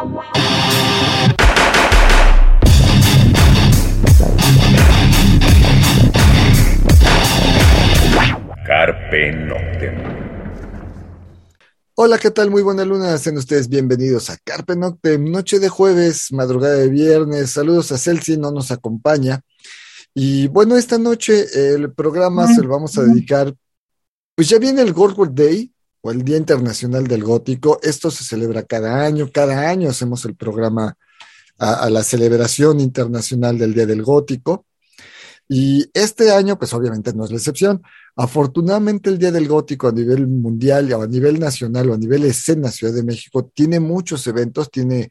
Carpe Noctem. Hola, ¿qué tal? Muy buena luna. Sean ustedes bienvenidos a Carpe Noctem, noche de jueves, madrugada de viernes. Saludos a Celsi, no nos acompaña. Y bueno, esta noche el programa se lo vamos a dedicar pues ya viene el Gold Day o el Día Internacional del Gótico. Esto se celebra cada año. Cada año hacemos el programa a, la celebración internacional del Día del Gótico. Y este año, pues obviamente no es la excepción. Afortunadamente el Día del Gótico a nivel mundial o a nivel nacional o a nivel escena Ciudad de México tiene muchos eventos, tiene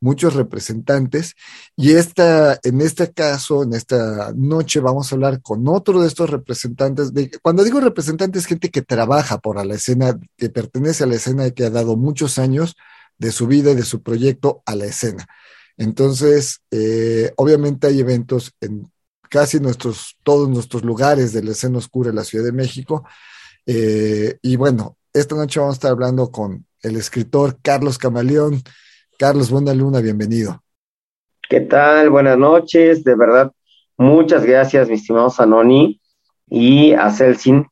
muchos representantes y esta, en este caso, en esta noche vamos a hablar con otro de estos representantes. De, cuando digo representantes, gente que trabaja por la escena, que pertenece a la escena y que ha dado muchos años de su vida y de su proyecto a la escena. Entonces, eh, obviamente hay eventos en casi nuestros, todos nuestros lugares de la escena oscura de la Ciudad de México. Eh, y bueno, esta noche vamos a estar hablando con el escritor Carlos Camaleón, Carlos, buena luna, bienvenido. ¿Qué tal? Buenas noches, de verdad, muchas gracias, mi estimado Sanoni y a Celsin.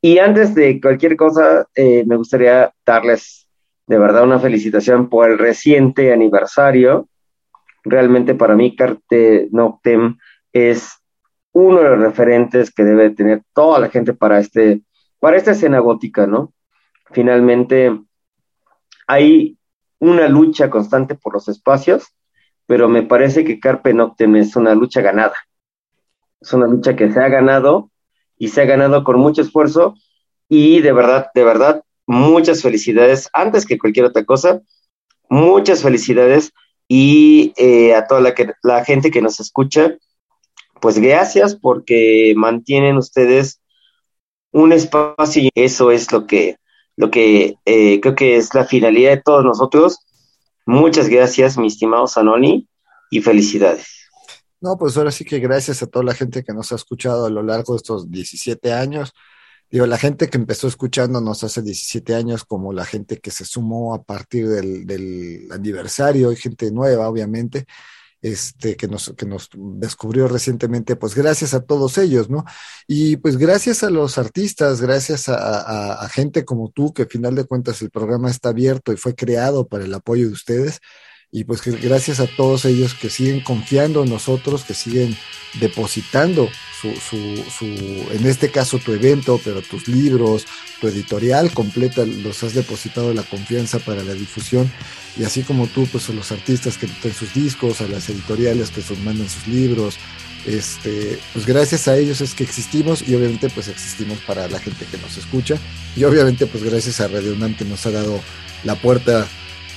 Y antes de cualquier cosa, eh, me gustaría darles de verdad una felicitación por el reciente aniversario. Realmente para mí, Carte Noctem es uno de los referentes que debe tener toda la gente para, este, para esta escena gótica, ¿no? Finalmente, hay una lucha constante por los espacios, pero me parece que Carpe Noctem es una lucha ganada. Es una lucha que se ha ganado y se ha ganado con mucho esfuerzo y de verdad, de verdad, muchas felicidades. Antes que cualquier otra cosa, muchas felicidades y eh, a toda la, la gente que nos escucha, pues gracias porque mantienen ustedes un espacio y eso es lo que lo que eh, creo que es la finalidad de todos nosotros. Muchas gracias, mi estimado Sanoni, y felicidades. No, pues ahora sí que gracias a toda la gente que nos ha escuchado a lo largo de estos 17 años. Digo, la gente que empezó escuchándonos hace 17 años, como la gente que se sumó a partir del, del aniversario, hay gente nueva, obviamente este, que, nos, que nos descubrió recientemente, pues gracias a todos ellos, ¿no? Y pues gracias a los artistas, gracias a, gente como tú, que al final de cuentas el programa está abierto y fue creado para el apoyo de ustedes. Y pues gracias a todos ellos que siguen confiando en nosotros, que siguen depositando su, su, su, en este caso tu evento, pero tus libros, tu editorial completa, los has depositado la confianza para la difusión. Y así como tú, pues a los artistas que traen sus discos, a las editoriales que nos mandan sus libros, este, pues gracias a ellos es que existimos y obviamente pues existimos para la gente que nos escucha. Y obviamente pues gracias a Radio UNAM que nos ha dado la puerta,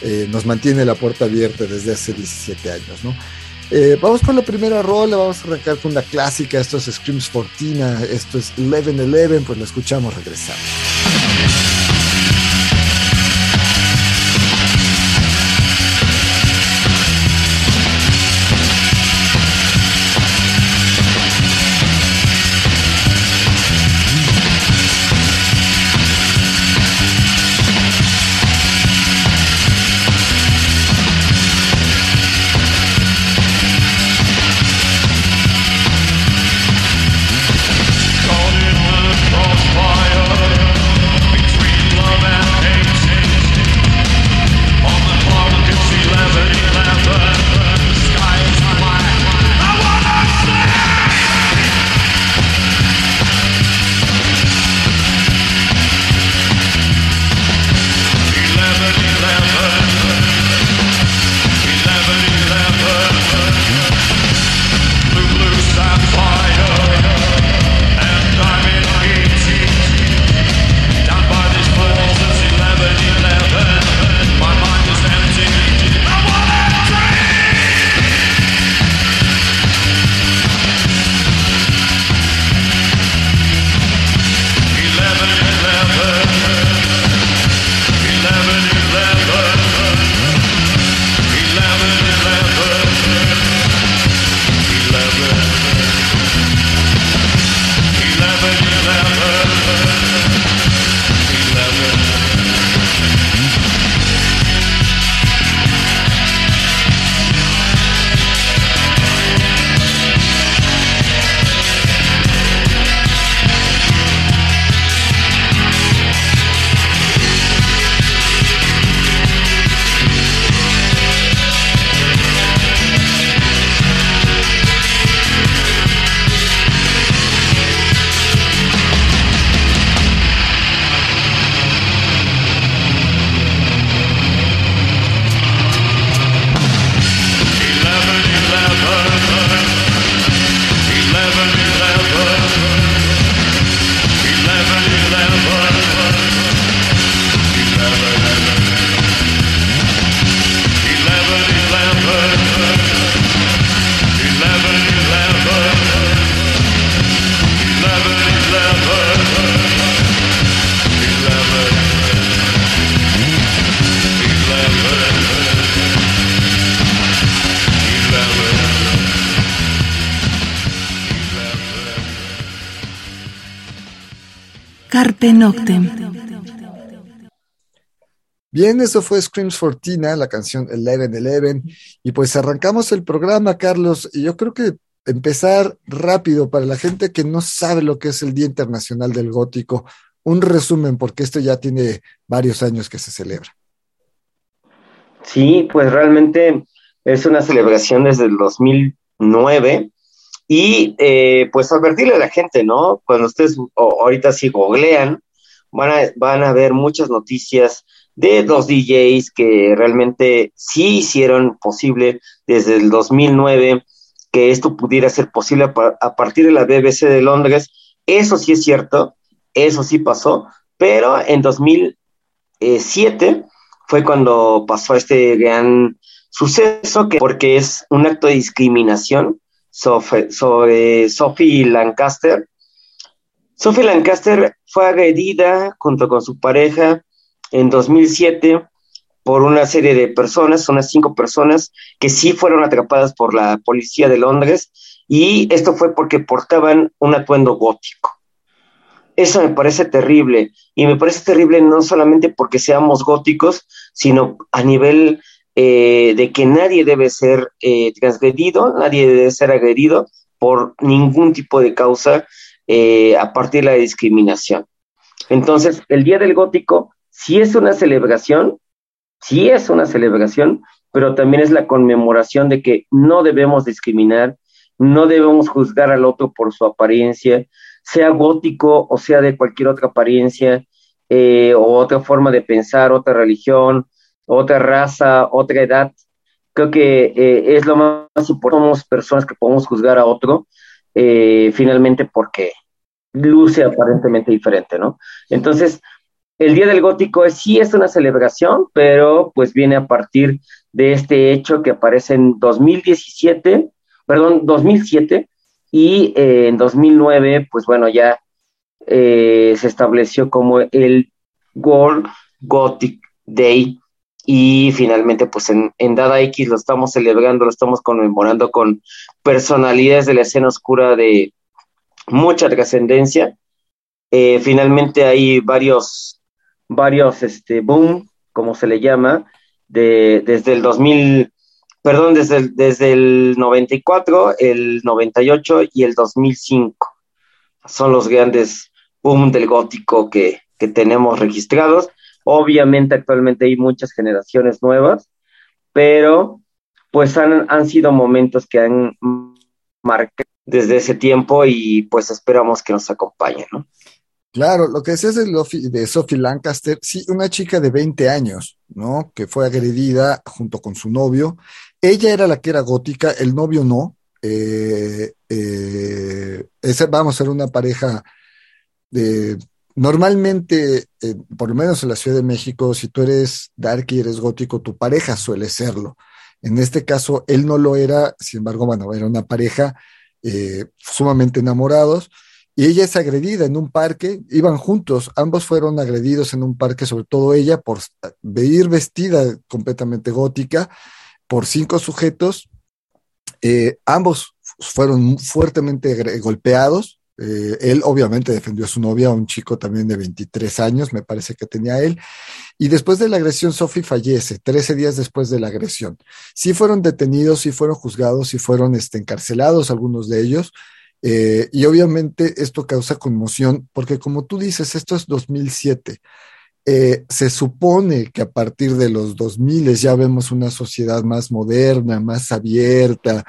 eh, nos mantiene la puerta abierta desde hace 17 años, ¿no? Eh, vamos con la primera rola, vamos a arrancar con la clásica, esto es Screams Fortina, esto es 11-11, pues la escuchamos regresando. Noctem. Bien, eso fue Screams for Tina, la canción Eleven Eleven. Y pues arrancamos el programa, Carlos. Y yo creo que empezar rápido para la gente que no sabe lo que es el Día Internacional del Gótico. Un resumen, porque esto ya tiene varios años que se celebra. Sí, pues realmente es una celebración desde el 2009 y eh, pues advertirle a la gente, ¿no? Cuando ustedes ahorita sí googlean, van a, van a ver muchas noticias de los DJs que realmente sí hicieron posible desde el 2009 que esto pudiera ser posible a partir de la BBC de Londres. Eso sí es cierto, eso sí pasó, pero en 2007 fue cuando pasó este gran suceso, que porque es un acto de discriminación sobre, sobre Sophie Lancaster. Sophie Lancaster fue agredida junto con su pareja en 2007 por una serie de personas, unas cinco personas, que sí fueron atrapadas por la policía de Londres, y esto fue porque portaban un atuendo gótico. Eso me parece terrible, y me parece terrible no solamente porque seamos góticos, sino a nivel eh, de que nadie debe ser eh, transgredido, nadie debe ser agredido por ningún tipo de causa eh, a partir de la discriminación. Entonces, el Día del Gótico sí es una celebración, sí es una celebración, pero también es la conmemoración de que no debemos discriminar, no debemos juzgar al otro por su apariencia, sea gótico o sea de cualquier otra apariencia o otra forma de pensar, otra religión, otra raza, otra edad. Creo que eh, es lo más importante. Somos personas que podemos juzgar a otro, eh, finalmente porque luce aparentemente diferente, ¿no? Entonces, el Día del Gótico sí es una celebración, pero pues viene a partir de este hecho que aparece en 2017, perdón, 2007, y eh, en 2009, pues bueno, ya se estableció como el World Gothic Day, y finalmente pues en, Dada X lo estamos celebrando, lo estamos conmemorando con personalidades de la escena oscura de mucha trascendencia. Eh, finalmente hay varios, varios, este, boom, como se le llama, de, desde el 2000, perdón, desde el, desde el 94, el 98 y el 2005. Son los grandes boom del gótico que, que tenemos registrados Obviamente actualmente hay muchas generaciones nuevas, pero pues han, han sido momentos que han marcado desde ese tiempo y pues esperamos que nos acompañen, ¿no? Claro, lo que decías de, de Sophie Lancaster, sí, una chica de 20 años, ¿no? Que fue agredida junto con su novio. Ella era la que era gótica, el novio no. Eh, eh, vamos a ser una pareja de Normalmente, eh, por lo menos en la Ciudad de México, si tú eres dark y eres gótico, tu pareja suele serlo. En este caso, él no lo era, sin embargo, bueno, era una pareja eh, sumamente enamorados y ella es agredida en un parque, iban juntos, ambos fueron agredidos en un parque, sobre todo ella por ir vestida completamente gótica por cinco sujetos, eh, ambos fueron fuertemente golpeados, eh, él obviamente defendió a su novia, un chico también de 23 años, me parece que tenía él. Y después de la agresión, Sophie fallece, 13 días después de la agresión. Sí fueron detenidos, sí fueron juzgados, sí fueron este, encarcelados algunos de ellos. Eh, y obviamente esto causa conmoción, porque como tú dices, esto es 2007. Eh, se supone que a partir de los 2000 ya vemos una sociedad más moderna, más abierta,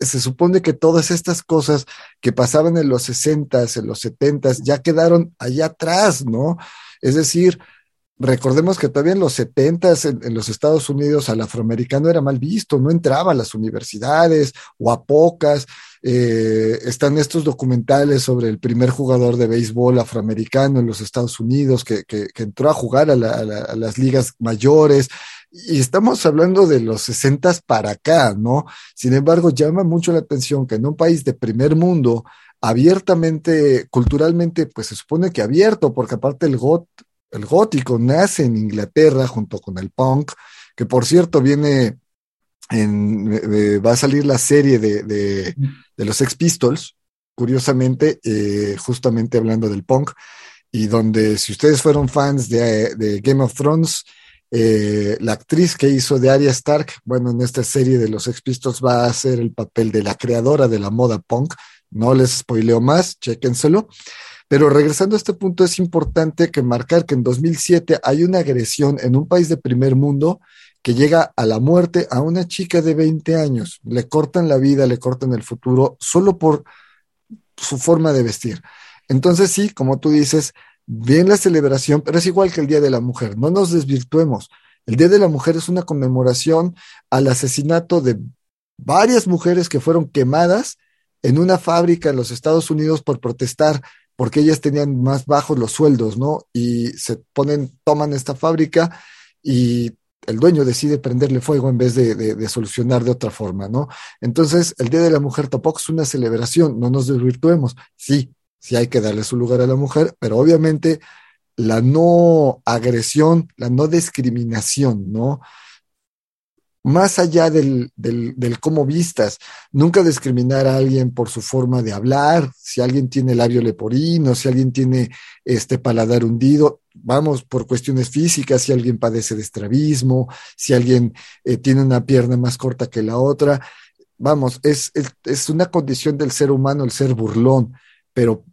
se supone que todas estas cosas que pasaban en los 60s, en los 70s, ya quedaron allá atrás, ¿no? Es decir, recordemos que todavía en los 70s en, los Estados Unidos al afroamericano era mal visto, no entraba a las universidades o a pocas. Eh, están estos documentales sobre el primer jugador de béisbol afroamericano en los Estados Unidos que, entró a jugar a las ligas mayores y estamos hablando de los 60 para acá, ¿no? Sin embargo, llama mucho la atención que en un país de primer mundo, abiertamente, culturalmente, pues se supone que abierto, porque aparte el, got, el gótico nace en Inglaterra junto con el punk, que por cierto viene en, eh, va a salir la serie de, de, los Ex Pistols, curiosamente, eh, justamente hablando del punk. y donde si ustedes fueron fans de, Game of Thrones, eh, la actriz que hizo de Arya Stark, bueno, en esta serie de los Sex Pistols va a hacer el papel de la creadora de la moda punk. No les spoileo más, chéquenselo. Pero regresando a este punto, es importante que marcar que en 2007 hay una agresión en un país de primer mundo que llega a la muerte a una chica de 20 años. Le cortan la vida, le cortan el futuro, solo por su forma de vestir. Entonces sí, como tú dices, bien la celebración, pero es igual que el Día de la Mujer, no nos desvirtuemos. El Día de la Mujer es una conmemoración al asesinato de varias mujeres que fueron quemadas en una fábrica en los Estados Unidos por protestar porque ellas tenían más bajos los sueldos, ¿no? Y se ponen, toman esta fábrica y el dueño decide prenderle fuego en vez de, solucionar de otra forma, ¿no? Entonces, el Día de la Mujer tampoco es una celebración, no nos desvirtuemos. Sí, sí hay que darle su lugar a la mujer, pero obviamente la no agresión, la no discriminación, ¿no? más allá del, del, cómo vistas, nunca discriminar a alguien por su forma de hablar, si alguien tiene labio leporino, si alguien tiene este paladar hundido, vamos, por cuestiones físicas, si alguien padece de estrabismo, si alguien eh, tiene una pierna más corta que la otra, vamos, es, es una condición del ser humano el ser burlón, pero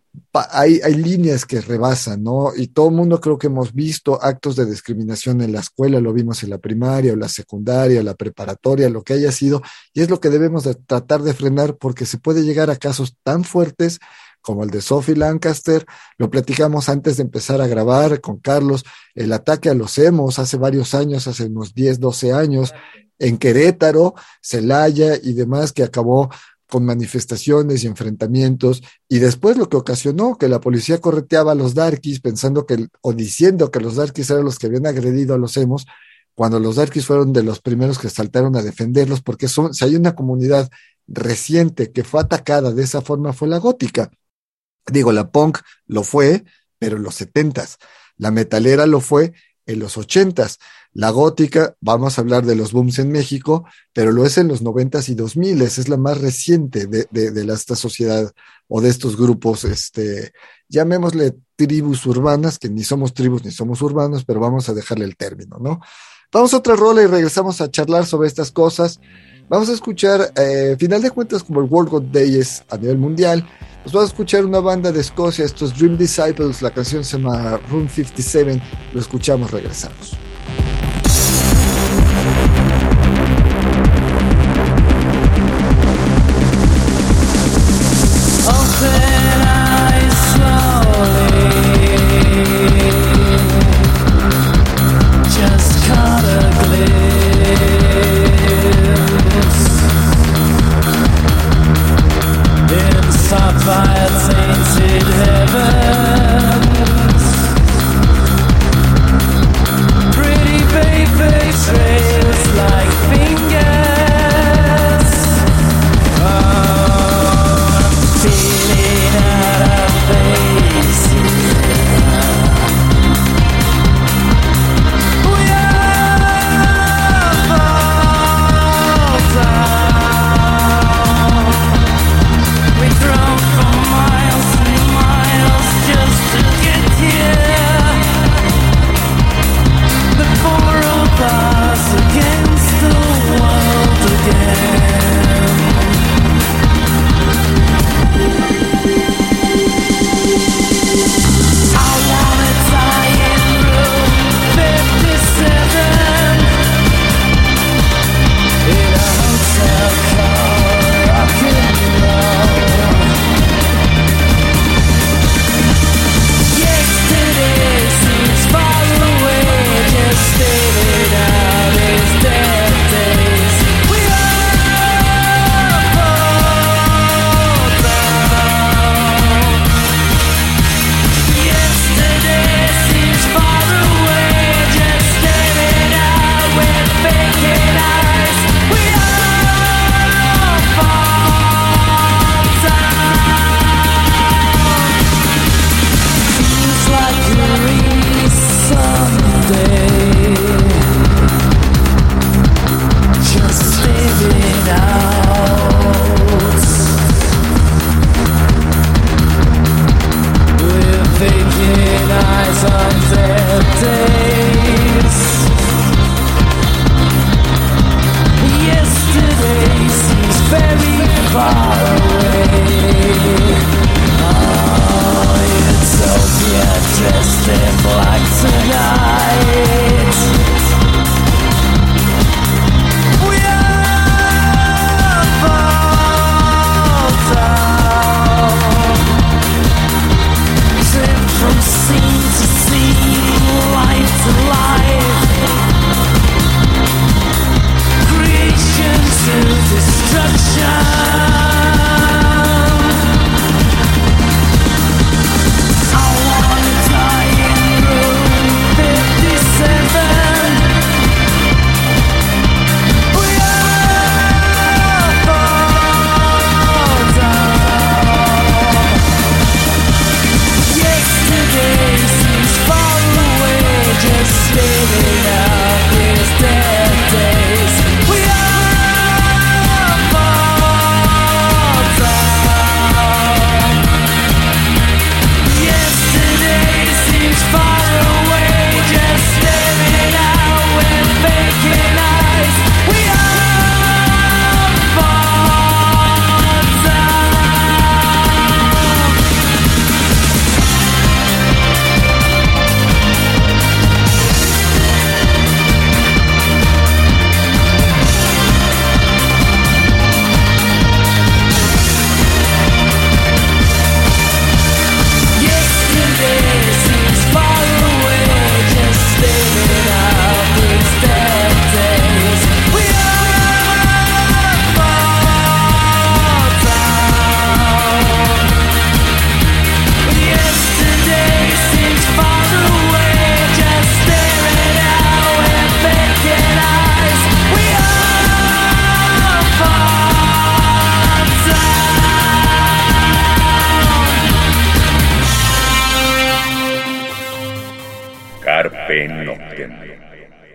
hay, hay, líneas que rebasan, ¿no? Y todo el mundo creo que hemos visto actos de discriminación en la escuela, lo vimos en la primaria o la secundaria, la preparatoria, lo que haya sido, y es lo que debemos de tratar de frenar porque se puede llegar a casos tan fuertes como el de Sophie Lancaster, lo platicamos antes de empezar a grabar con Carlos, el ataque a los hemos hace varios años, hace unos 10, 12 años, en Querétaro, Celaya y demás, que acabó con manifestaciones y enfrentamientos, y después lo que ocasionó que la policía correteaba a los darkies pensando que, o diciendo que los darkies eran los que habían agredido a los hemos, cuando los darkies fueron de los primeros que saltaron a defenderlos, porque son, si hay una comunidad reciente que fue atacada de esa forma fue la gótica. Digo, la punk lo fue, pero en los setentas. La metalera lo fue en los ochentas. La gótica, vamos a hablar de los booms en México, pero lo es en los noventas y dos miles, es la más reciente de, de, esta sociedad o de estos grupos, este, llamémosle tribus urbanas, que ni somos tribus ni somos urbanos, pero vamos a dejarle el término, ¿no? Vamos a otra rola y regresamos a charlar sobre estas cosas. Vamos a escuchar, eh, final de cuentas, como el World God Day es a nivel mundial, nos vamos a escuchar una banda de Escocia, estos Dream Disciples, la canción se llama Room 57, lo escuchamos, regresamos.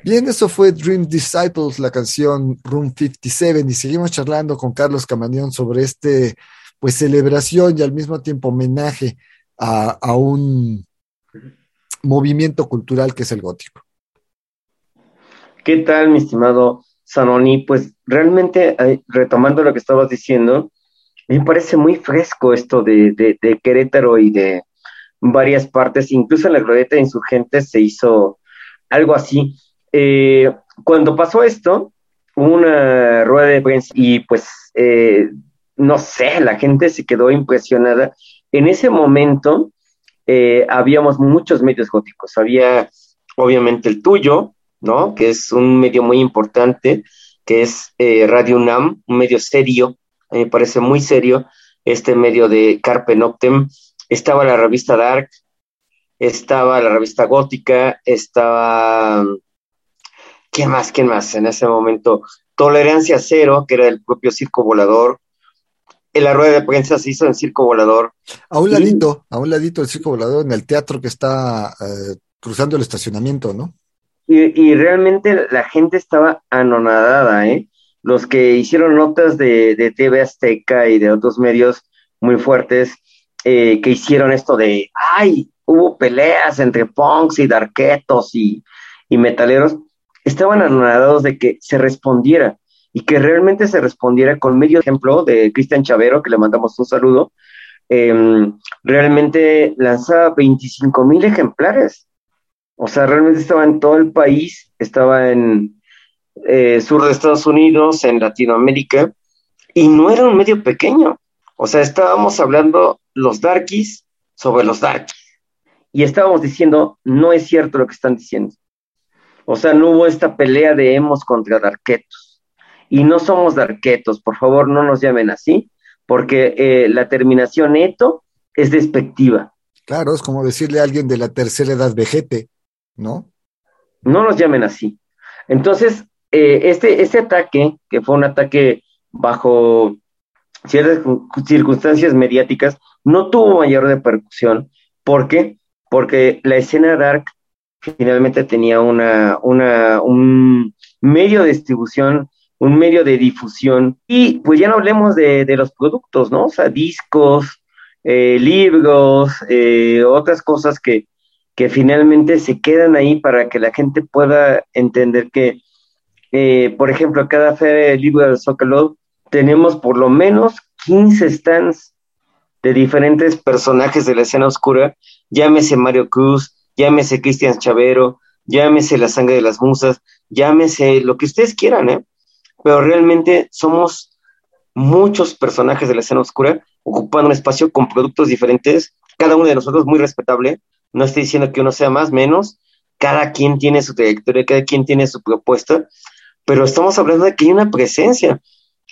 Bien, eso fue Dream Disciples, la canción Room 57, y seguimos charlando con Carlos Camañón sobre este, pues, celebración y al mismo tiempo homenaje a, a un movimiento cultural que es el gótico. ¿Qué tal, mi estimado Sanoni? Pues realmente, eh, retomando lo que estabas diciendo, me parece muy fresco esto de, de, Querétaro y de varias partes, incluso en la glorieta de insurgentes se hizo algo así. Eh, cuando pasó esto, hubo una rueda de prensa y pues, eh, no sé, la gente se quedó impresionada. En ese momento eh, habíamos muchos medios góticos, había obviamente el tuyo, ¿no? Que es un medio muy importante, que es Radio UNAM, un medio serio, me parece muy serio este medio de Carpe Noctem. Estaba la revista Dark, estaba la revista Gótica, estaba... ¿Quién más? ¿Quién más? En ese momento, Tolerancia Cero, que era el propio Circo Volador. En la rueda de prensa se hizo en Circo Volador. A un ladito, a un ladito del Circo Volador, en el teatro que está eh, cruzando el estacionamiento, ¿no? Y, y, realmente la gente estaba anonadada, ¿eh? los que hicieron notas de, TV Azteca y de otros medios muy fuertes eh, que hicieron esto de, ay, hubo peleas entre punks y darquetos y, metaleros, estaban anonadados de que se respondiera y que realmente se respondiera con medio ejemplo de Cristian Chavero, que le mandamos un saludo, em, realmente lanzaba 25 mil ejemplares. O sea, realmente estaba en todo el país, estaba en, eh, sur de Estados Unidos, en Latinoamérica, y no era un medio pequeño. O sea, estábamos hablando los darkies sobre los darkies. Y estábamos diciendo, no es cierto lo que están diciendo. O sea, no hubo esta pelea de hemos contra darquetos. Y no somos darquetos, por favor, no nos llamen así, porque eh, la terminación eto es despectiva. Claro, es como decirle a alguien de la tercera edad vejete, ¿no? No nos llamen así. Entonces, eh, este, este ataque, que fue un ataque bajo ciertas circunstancias mediáticas, no tuvo mayor repercusión. ¿Por qué? Porque la escena dark finalmente tenía una, una, un medio de distribución, un medio de difusión, y pues ya no hablemos de, los productos, ¿no? O sea, discos, eh, libros, eh, otras cosas que, que finalmente se quedan ahí para que la gente pueda entender que eh, por ejemplo, cada feria del libro del Zócalo tenemos por lo menos 15 stands de diferentes personajes de la escena oscura, llámese Mario Cruz, llámese Cristian Chavero, llámese La Sangre de las Musas, llámese lo que ustedes quieran, ¿eh? Pero realmente somos muchos personajes de la escena oscura ocupando un espacio con productos diferentes, cada uno de nosotros muy respetable, no estoy diciendo que uno sea más, menos, cada quien tiene su trayectoria, cada quien tiene su propuesta, pero estamos hablando de que hay una presencia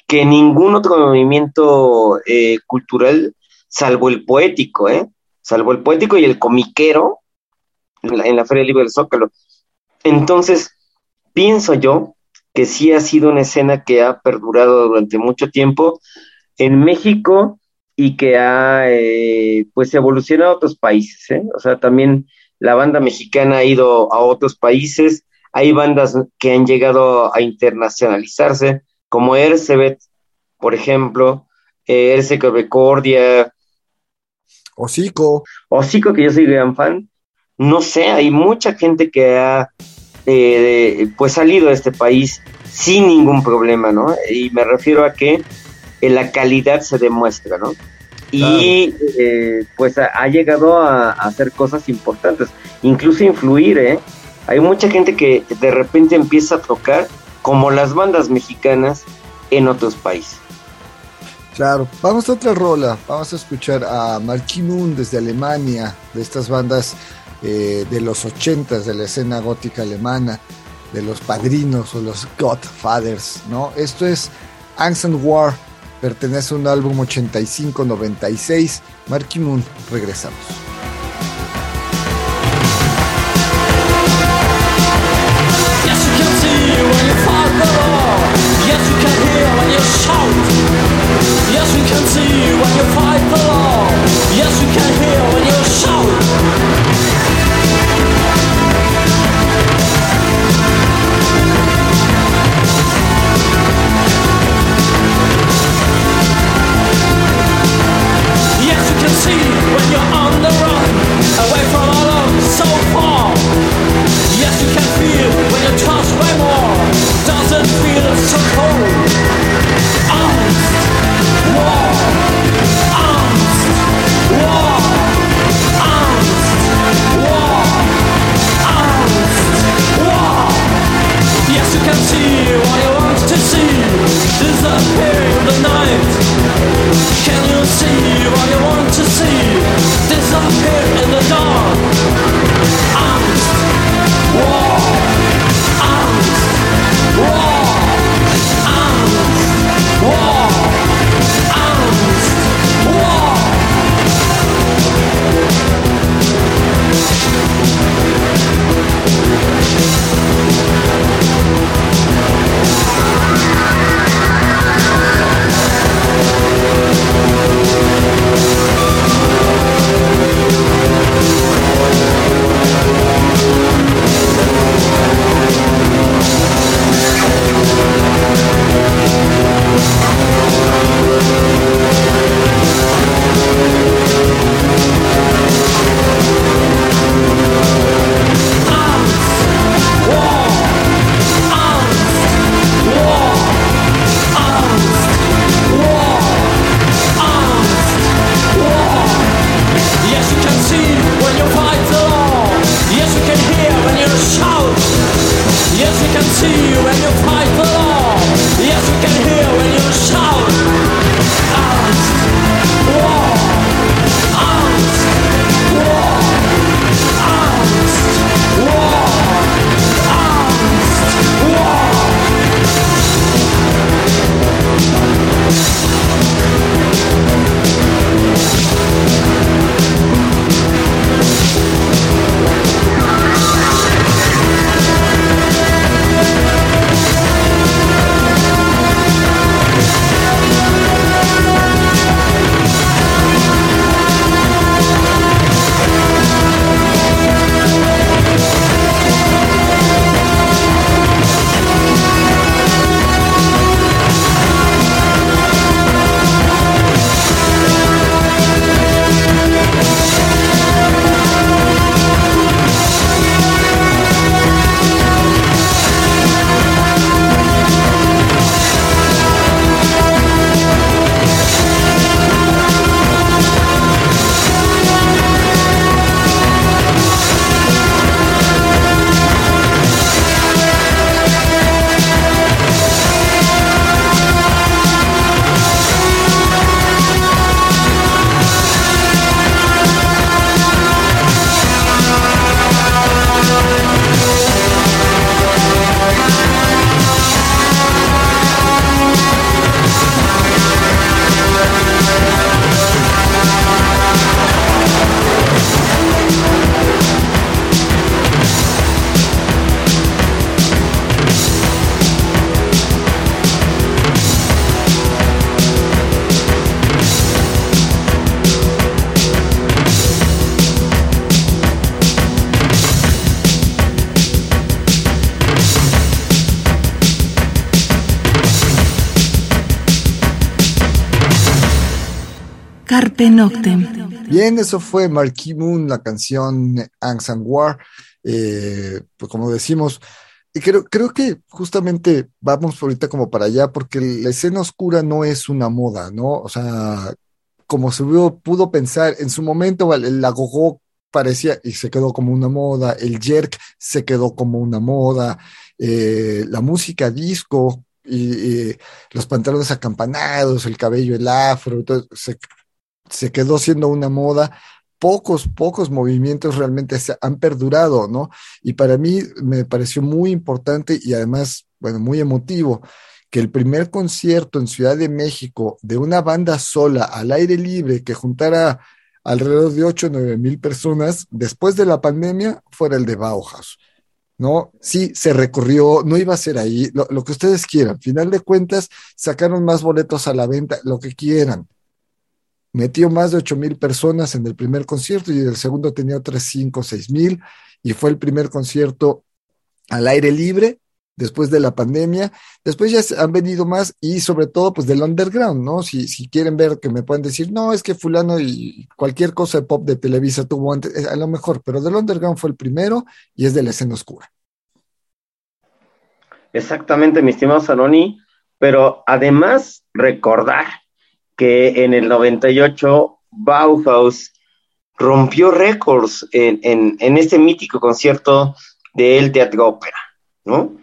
que ningún otro movimiento eh, cultural, salvo el poético, ¿eh? salvo el poético y el comiquero, en la, Feria Libre del Zócalo. Entonces, pienso yo que sí ha sido una escena que ha perdurado durante mucho tiempo en México y que ha eh, pues evolucionado a otros países. ¿eh? O sea, también la banda mexicana ha ido a otros países, hay bandas que han llegado a internacionalizarse, como Ercebet, por ejemplo, eh, Recordia. Hocico. Hocico, que yo soy gran fan. No sé, hay mucha gente que ha eh, pues salido de este país sin ningún problema, ¿no? Y me refiero a que eh, la calidad se demuestra, ¿no? Y eh, pues ha, ha llegado a, a, hacer cosas importantes, incluso influir, ¿eh? hay mucha gente que de repente empieza a tocar como las bandas mexicanas en otros países. Claro, vamos a otra rola, vamos a escuchar a Marquis Moon desde Alemania, de estas bandas eh, de los ochentas de la escena gótica alemana, de los padrinos o los Godfathers, ¿no? Esto es Angst and War, pertenece a un álbum 85-96, Marquis Moon, regresamos. Carpe Bien, eso fue Marquis Moon, la canción Angst and War. Eh, pues como decimos, creo, creo que justamente vamos ahorita como para allá, porque la escena oscura no es una moda, ¿no? O sea, como se pudo pensar en su momento, el agogó parecía y se quedó como una moda, el jerk se quedó como una moda, eh, la música disco y, los pantalones acampanados, el cabello, el afro, se, se quedó siendo una moda pocos, pocos movimientos realmente se han perdurado, ¿no? Y para mí me pareció muy importante y además, bueno, muy emotivo que el primer concierto en Ciudad de México de una banda sola al aire libre que juntara alrededor de 8 o 9 mil personas después de la pandemia fuera el de Bauhaus. ¿no? Sí, se recorrió, no iba a ser ahí, lo, lo que ustedes quieran. Final de cuentas, sacaron más boletos a la venta, lo que quieran metió más de 8 mil personas en el primer concierto y el segundo tenía otras 5 o 6 mil y fue el primer concierto al aire libre después de la pandemia. Después ya han venido más y sobre todo pues del underground, ¿no? Si, si quieren ver que me pueden decir, no, es que fulano y cualquier cosa de pop de Televisa tuvo antes, eh, a lo mejor, pero del underground fue el primero y es de la escena oscura. Exactamente, mi estimado Zanoni, pero además recordar que en el 98 Bauhaus rompió récords en, en, este mítico concierto del Teatro Ópera, ¿no?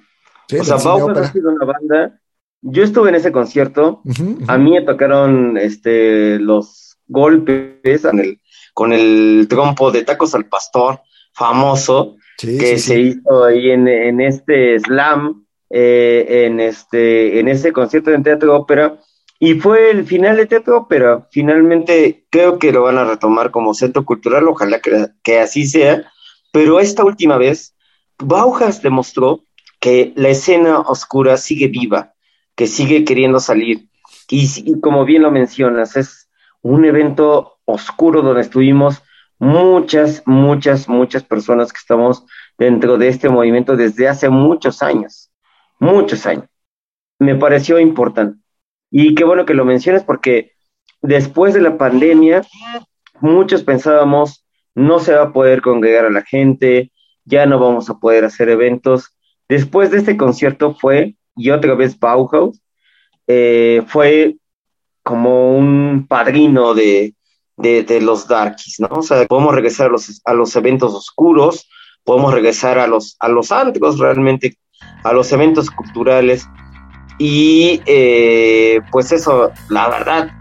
o sea, Bauhaus ha sido una banda. Yo estuve en ese concierto, a mí me tocaron este, los golpes el, con el trompo de Tacos al Pastor, famoso, que se hizo ahí en, en este slam, eh, en, este, en ese concierto del Teatro Ópera y fue el final de teatro, pero finalmente creo que lo van a retomar como centro cultural, ojalá que, que así sea. Pero esta última vez, Bauhaus demostró que la escena oscura sigue viva, que sigue queriendo salir. Y, y, como bien lo mencionas, es un evento oscuro donde estuvimos muchas, muchas, muchas personas que estamos dentro de este movimiento desde hace muchos años, muchos años. Me pareció importante. Y qué bueno que lo menciones porque después de la pandemia, muchos pensábamos, no se va a poder congregar a la gente, ya no vamos a poder hacer eventos. Después de este concierto fue, y otra vez Bauhaus, eh, fue como un padrino de, de, los darkies, ¿no? O sea, podemos regresar a los, a los eventos oscuros, podemos regresar a los, a los antros realmente, a los eventos culturales, y eh, pues eso, la verdad,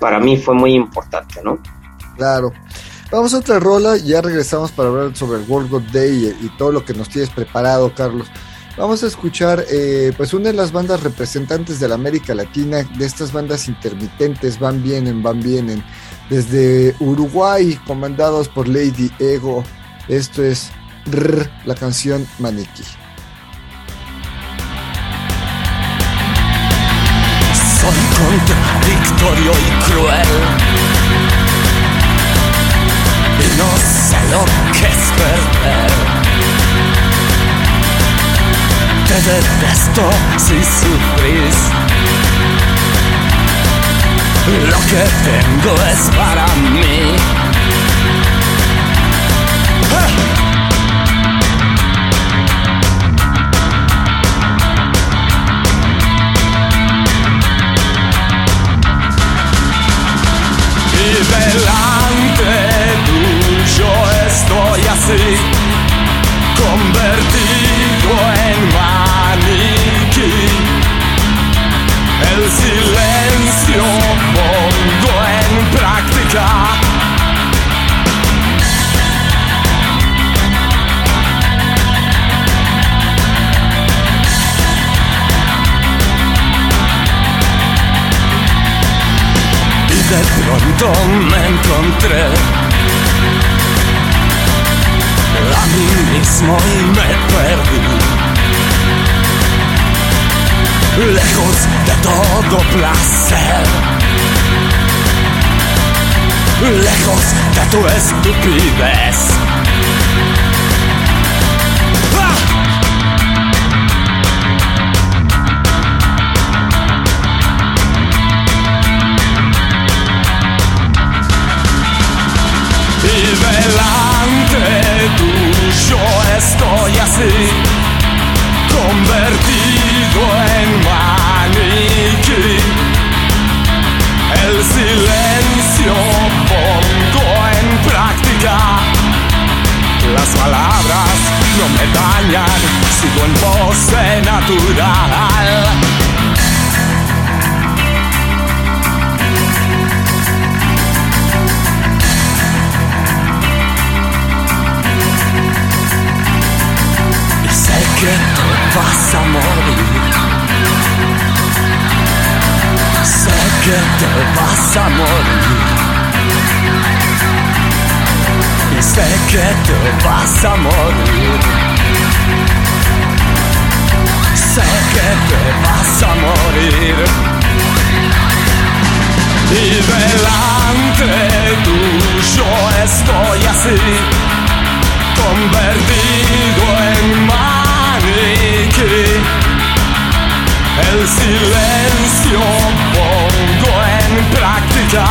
para mí fue muy importante, ¿no? Claro. Vamos a otra rola ya regresamos para hablar sobre el World God Day y, todo lo que nos tienes preparado, Carlos. Vamos a escuchar eh, pues una de las bandas representantes de la América Latina, de estas bandas intermitentes, van vienen, van vienen, desde Uruguay, comandados por Lady Ego. Esto es la canción Maniquí. Y cruel. Y no sé lo que es perder. Te detesto si sufrís. Lo que tengo es para mí. Delante tuyo estoy así, de pronto me encontré a mí mismo y me perdí. Lejos de todo placer, lejos de tu estupidez. me dañan su buen pose natural. Que tú vas a morir. Que te vas a morir. Sé que vas que te vas a morir. Y delante tuyo estoy así, convertido en maniquí el silencio pongo en práctica.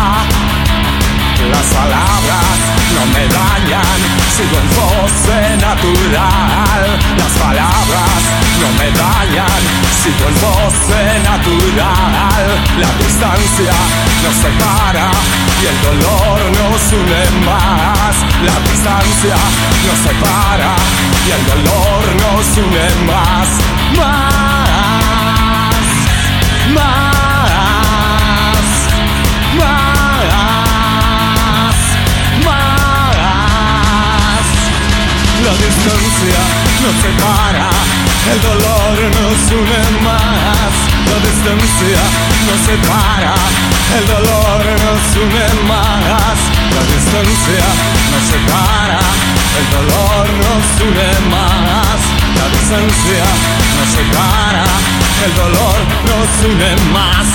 Las palabras no me dañan, sigo en voce natural. Las palabras no me dañan, sigo en voce natural. La distancia nos separa y el dolor nos une más. La distancia nos separa y el dolor nos une más. Más nos separa, el dolor nos une más. La distancia nos separa, el dolor nos une más. La distancia nos separa, el dolor nos une más. La distancia nos separa el dolor nos une más.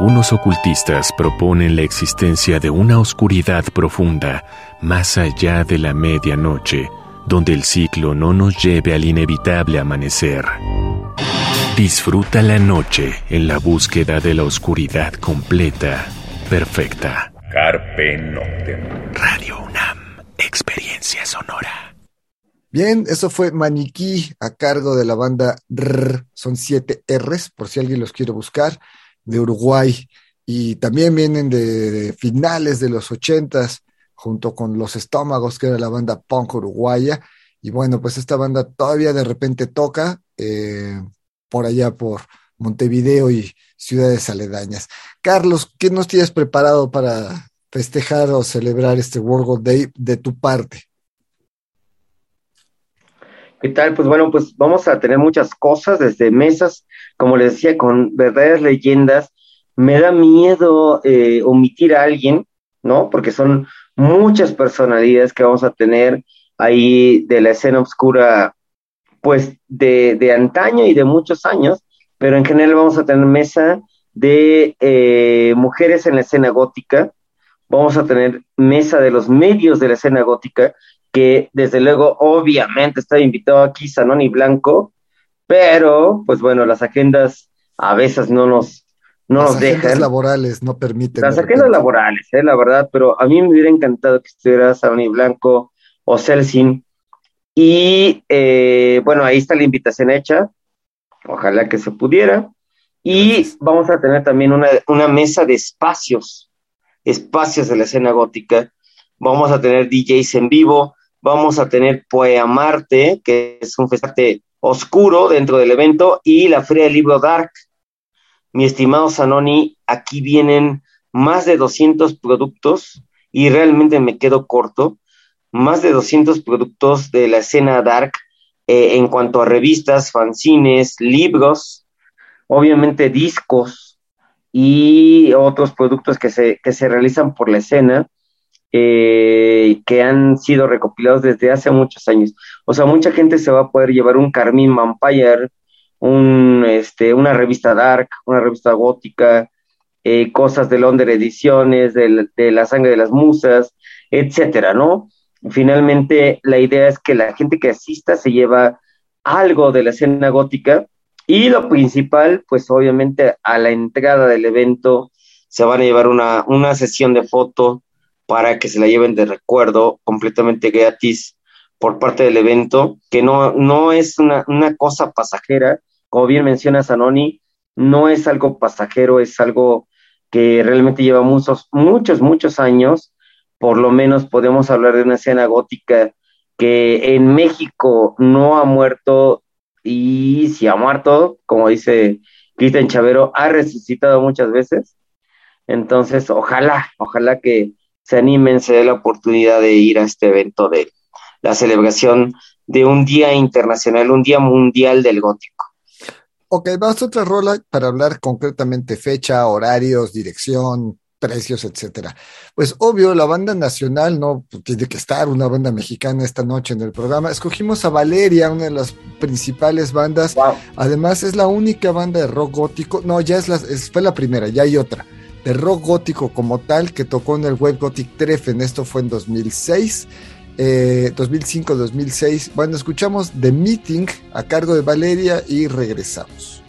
Algunos ocultistas proponen la existencia de una oscuridad profunda más allá de la medianoche, donde el ciclo no nos lleve al inevitable amanecer. Disfruta la noche en la búsqueda de la oscuridad completa, perfecta. Carpe Noctem. Radio UNAM, experiencia sonora. Bien, eso fue Maniquí a cargo de la banda RR, son siete R's, por si alguien los quiere buscar de Uruguay y también vienen de, finales de los ochentas junto con Los Estómagos, que era la banda punk uruguaya. Y bueno, pues esta banda todavía de repente toca eh, por allá por Montevideo y ciudades aledañas. Carlos, ¿qué nos tienes preparado para festejar o celebrar este World Day de tu parte? ¿Qué tal? Pues bueno, pues vamos a tener muchas cosas, desde mesas, como les decía, con verdaderas leyendas. Me da miedo eh, omitir a alguien, ¿no? Porque son muchas personalidades que vamos a tener ahí de la escena oscura, pues de, de antaño y de muchos años, pero en general vamos a tener mesa de eh, mujeres en la escena gótica, vamos a tener mesa de los medios de la escena gótica, que desde luego obviamente está invitado aquí Sanoni Blanco, pero pues bueno, las agendas a veces no nos, no Las nos agendas dejan. laborales no permiten. Las agendas repente. laborales, eh, la verdad, pero a mí me hubiera encantado que estuviera Sanoni Blanco o Celsin. Y eh, bueno, ahí está la invitación hecha. Ojalá que se pudiera. Y vamos a tener también una, una mesa de espacios, espacios de la escena gótica. Vamos a tener DJs en vivo, vamos a tener Poea Marte, que es un festival oscuro dentro del evento, y la Feria del Libro Dark. Mi estimado Zanoni, aquí vienen más de 200 productos y realmente me quedo corto. Más de 200 productos de la escena dark eh, en cuanto a revistas, fanzines, libros, obviamente discos y otros productos que se, que se realizan por la escena eh, que han sido recopilados desde hace muchos años. O sea, mucha gente se va a poder llevar un Carmine Vampire, un, este, una revista dark, una revista gótica, eh, cosas de Londres Ediciones, de, de La Sangre de las Musas, etcétera, ¿no? Finalmente, la idea es que la gente que asista se lleva algo de la escena gótica y lo principal, pues obviamente a la entrada del evento se van a llevar una, una sesión de foto para que se la lleven de recuerdo completamente gratis por parte del evento, que no, no es una, una cosa pasajera, como bien menciona Zanoni, no es algo pasajero, es algo que realmente lleva muchos, muchos, muchos años. Por lo menos podemos hablar de una escena gótica que en México no ha muerto y si ha muerto, como dice Cristian Chavero, ha resucitado muchas veces. Entonces, ojalá, ojalá que se animen, se dé la oportunidad de ir a este evento de la celebración de un día internacional, un día mundial del gótico. Ok, vamos a otra rola para hablar concretamente fecha, horarios, dirección, precios, etcétera. Pues obvio, la banda nacional no pues, tiene que estar una banda mexicana esta noche en el programa. Escogimos a Valeria, una de las principales bandas. Además, es la única banda de rock gótico. No, ya es la, fue la primera, ya hay otra. De rock gótico como tal que tocó en el Web Gothic Treffen. Esto fue en 2006. 2005-2006. Eh, bueno, escuchamos The Meeting a cargo de Valeria y regresamos.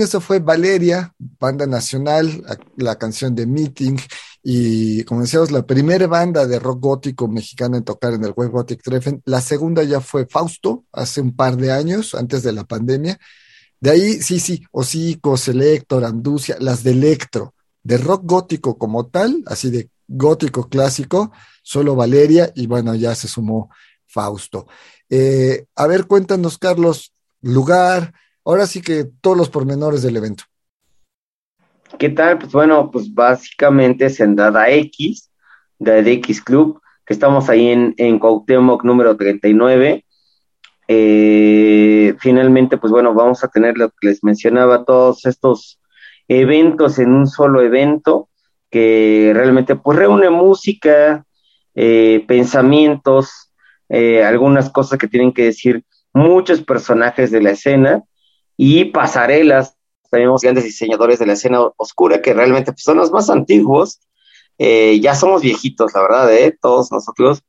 Eso fue Valeria, banda nacional, la, canción de Meeting, y como decíamos, la primera banda de rock gótico mexicana en tocar en el Web Gothic Treffen. La segunda ya fue Fausto, hace un par de años, antes de la pandemia. De ahí, sí, sí, Osico, Selector, Anducia, las de Electro, de rock gótico como tal, así de gótico clásico, solo Valeria, y bueno, ya se sumó Fausto. Eh, a ver, cuéntanos, Carlos, lugar, ahora sí que todos los pormenores del evento. ¿Qué tal? Pues bueno, pues básicamente es en Dada X, Dada X Club, que estamos ahí en, en Cuauhtémoc número 39. Eh, finalmente, pues bueno, vamos a tener lo que les mencionaba, todos estos eventos en un solo evento que realmente pues reúne música, eh, pensamientos, eh, algunas cosas que tienen que decir muchos personajes de la escena y pasarelas, tenemos grandes diseñadores de la escena oscura que realmente pues, son los más antiguos, eh, ya somos viejitos, la verdad, ¿eh? todos nosotros,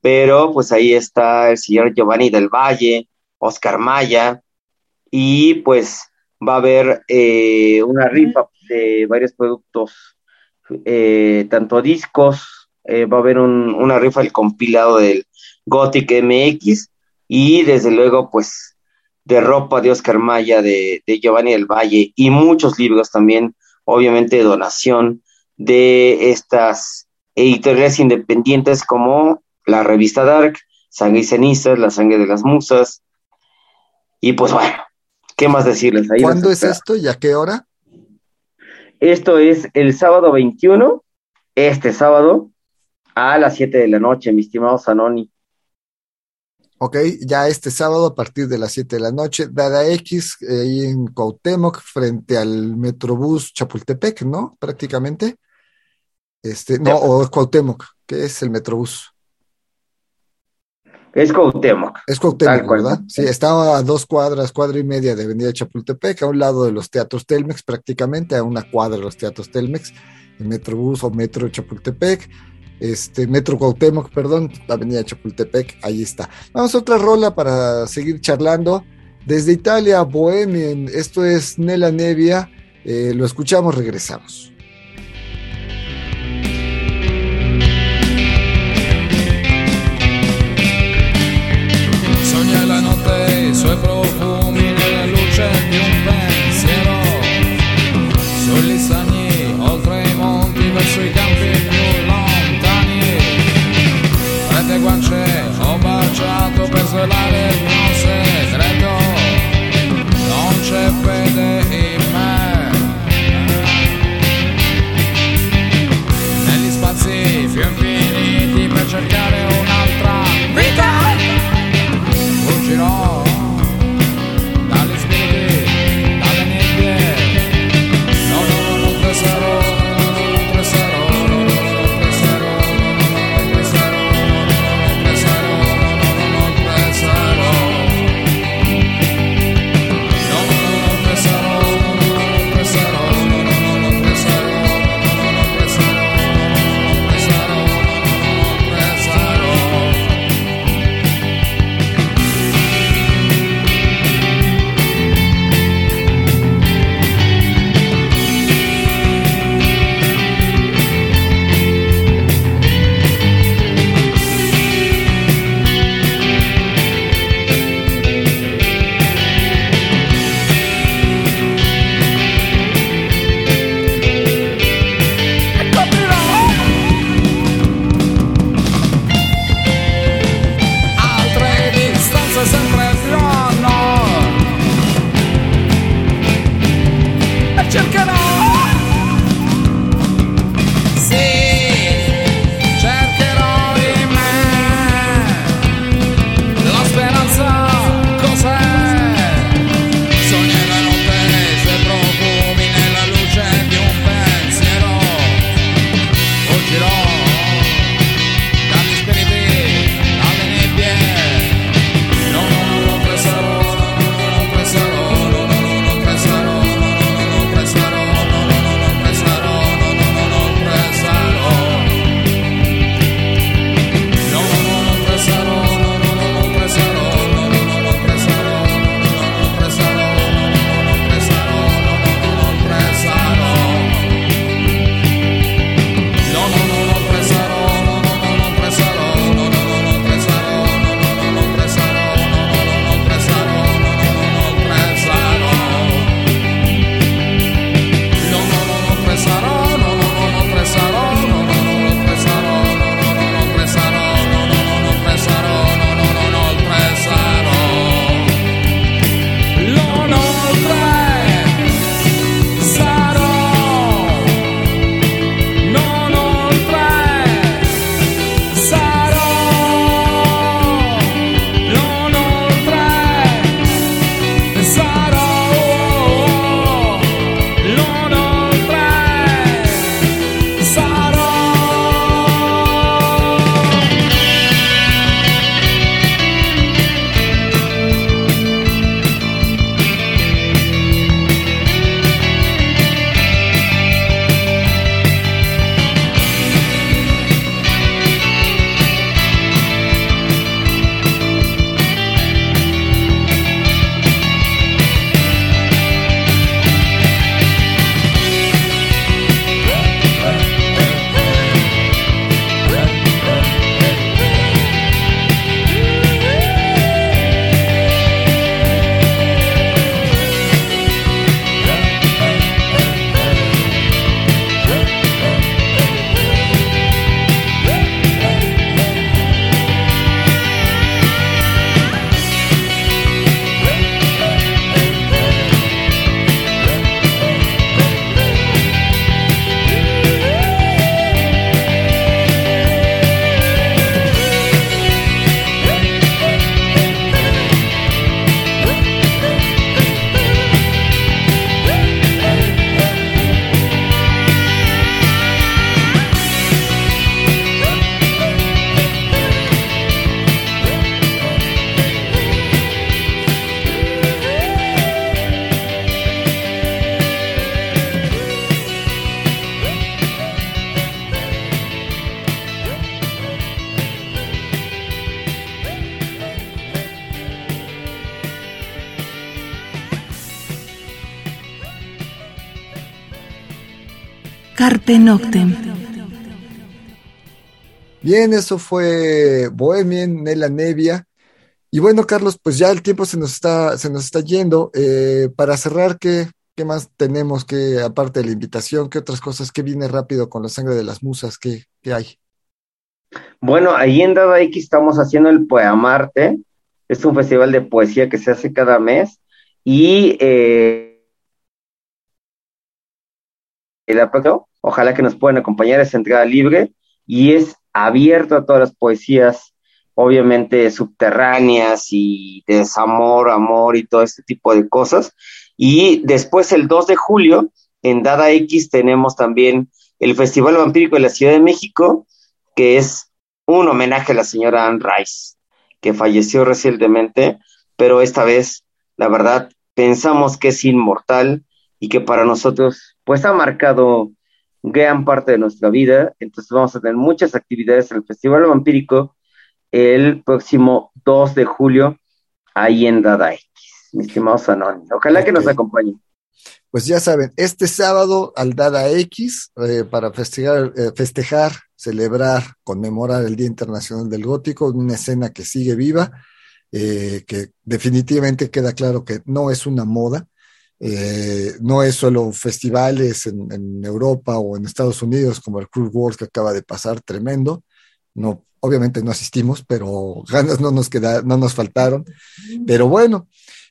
pero pues ahí está el señor Giovanni del Valle, Oscar Maya, y pues va a haber eh, una rifa de varios productos, eh, tanto discos, va a haber una rifa del compilado del Gothic MX y desde luego pues de ropa de Oscar Maya, de, de Giovanni del Valle y muchos libros también, obviamente donación de estas editoriales independientes como la revista Dark, Sangre y Cenizas, La Sangre de las Musas. Y pues bueno, ¿qué más decirles? Ahí ¿Cuándo es esto y a qué hora? Esto es el sábado 21, este sábado, a las 7 de la noche, mi estimado Sanoni. Ok, ya este sábado a partir de las 7 de la noche, Dada X, eh, ahí en Cuauhtémoc, frente al Metrobús Chapultepec, ¿no? Prácticamente. Este, no, o Cuauhtémoc, que es el Metrobús. Es Cuauhtémoc. Es Cuauhtémoc, ¿verdad? Sí, está a dos cuadras, cuadra y media de Avenida Chapultepec, a un lado de los teatros Telmex, prácticamente a una cuadra de los teatros Telmex, el Metrobús o Metro Chapultepec este, Metro Cuauhtémoc, perdón, Avenida Chapultepec, ahí está. Vamos a otra rola para seguir charlando. Desde Italia, Bohemian, esto es Nela Nevia, eh, lo escuchamos, regresamos. Carpe Noctem. Bien, eso fue Bohemian, Nela Nevia. Y bueno, Carlos, pues ya el tiempo se nos está, se nos está yendo. Eh, para cerrar, ¿qué, ¿qué más tenemos que, aparte de la invitación, qué otras cosas, qué viene rápido con la sangre de las musas, qué, qué hay? Bueno, ahí en Dada X estamos haciendo el Poemarte. Es un festival de poesía que se hace cada mes. Y eh, el ojalá que nos puedan acompañar, es entrada libre y es abierto a todas las poesías obviamente subterráneas y de desamor, amor y todo este tipo de cosas. Y después el 2 de julio, en Dada X, tenemos también el Festival Vampírico de la Ciudad de México, que es un homenaje a la señora Anne Rice, que falleció recientemente, pero esta vez, la verdad, pensamos que es inmortal y que para nosotros, pues ha marcado gran parte de nuestra vida. Entonces vamos a tener muchas actividades en el Festival Vampírico el próximo 2 de julio ahí en Dada X, mi estimado Sanoni. Ojalá que nos acompañen. Pues ya saben, este sábado al Dada X eh, para festejar, eh, festejar, celebrar, conmemorar el Día Internacional del Gótico, una escena que sigue viva, eh, que definitivamente queda claro que no es una moda, no es solo festivales en, en, Europa o en Estados Unidos como el Cruise World que acaba de pasar, tremendo, no Obviamente no asistimos, pero ganas no nos queda, no nos faltaron. Pero bueno,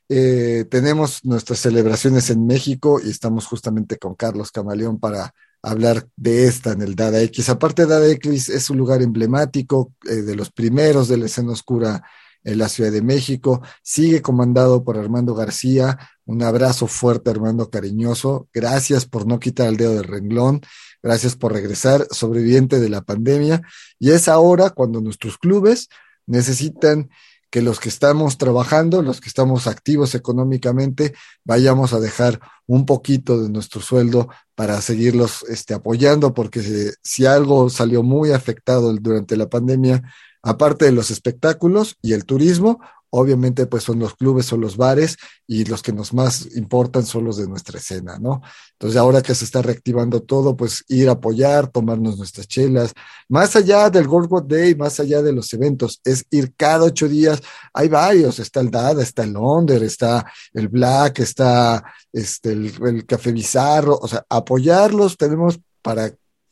eh, tenemos nuestras celebraciones en México y estamos justamente con Carlos Camaleón para hablar de esta en el Dada X. Aparte, Dada X es un lugar emblemático eh, de los primeros de la escena oscura en la Ciudad de México. Sigue comandado por Armando García. Un abrazo fuerte, Armando, cariñoso. Gracias por no quitar el dedo del renglón. Gracias por regresar, sobreviviente de la pandemia. Y es ahora cuando nuestros clubes necesitan que los que estamos trabajando, los que estamos activos económicamente, vayamos a dejar un poquito de nuestro sueldo para seguirlos este, apoyando, porque si, si algo salió muy afectado durante la pandemia, aparte de los espectáculos y el turismo, obviamente pues son los clubes, son los bares y los que nos más importan son los de nuestra escena, ¿no? Entonces ahora que se está reactivando todo, pues ir a apoyar, tomarnos nuestras chelas, más allá del Gold Day, más allá de los eventos, es ir cada ocho días, hay varios, está el Dada, está el Londres, está el Black, está este, el, el Café Bizarro, o sea, apoyarlos tenemos para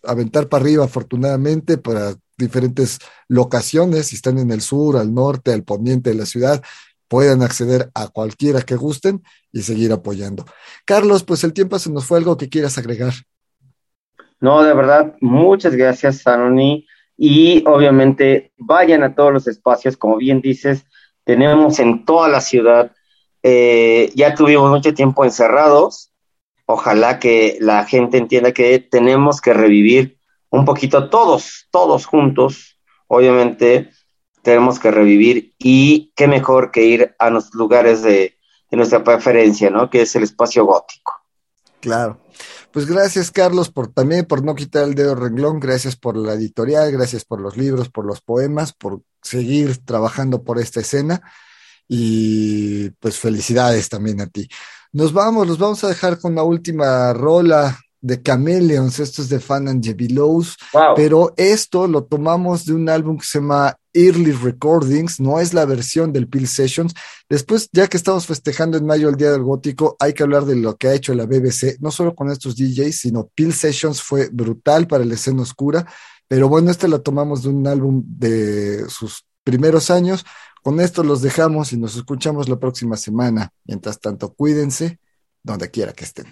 aventar para arriba, afortunadamente, para diferentes locaciones, si están en el sur, al norte, al poniente de la ciudad, puedan acceder a cualquiera que gusten y seguir apoyando. Carlos, pues el tiempo se nos fue algo que quieras agregar. No, de verdad, muchas gracias, Sanoni. Y obviamente vayan a todos los espacios, como bien dices, tenemos en toda la ciudad, eh, ya tuvimos mucho tiempo encerrados, ojalá que la gente entienda que tenemos que revivir un poquito todos, todos juntos, obviamente tenemos que revivir y qué mejor que ir a los lugares de, nuestra preferencia, ¿no? Que es el espacio gótico. Claro. Pues gracias, Carlos, por también por no quitar el dedo renglón, gracias por la editorial, gracias por los libros, por los poemas, por seguir trabajando por esta escena y pues felicidades también a ti. Nos vamos, los vamos a dejar con la última rola de Chameleons, esto es de Fan and Belows, pero esto lo tomamos de un álbum que se llama Early Recordings, no es la versión del Peel Sessions. Después, ya que estamos festejando en mayo el Día del Gótico, hay que hablar de lo que ha hecho la BBC, no solo con estos DJs, sino Peel Sessions fue brutal para la escena oscura, pero bueno, este lo tomamos de un álbum de sus primeros años. Con esto los dejamos y nos escuchamos la próxima semana. Mientras tanto, cuídense donde quiera que estén.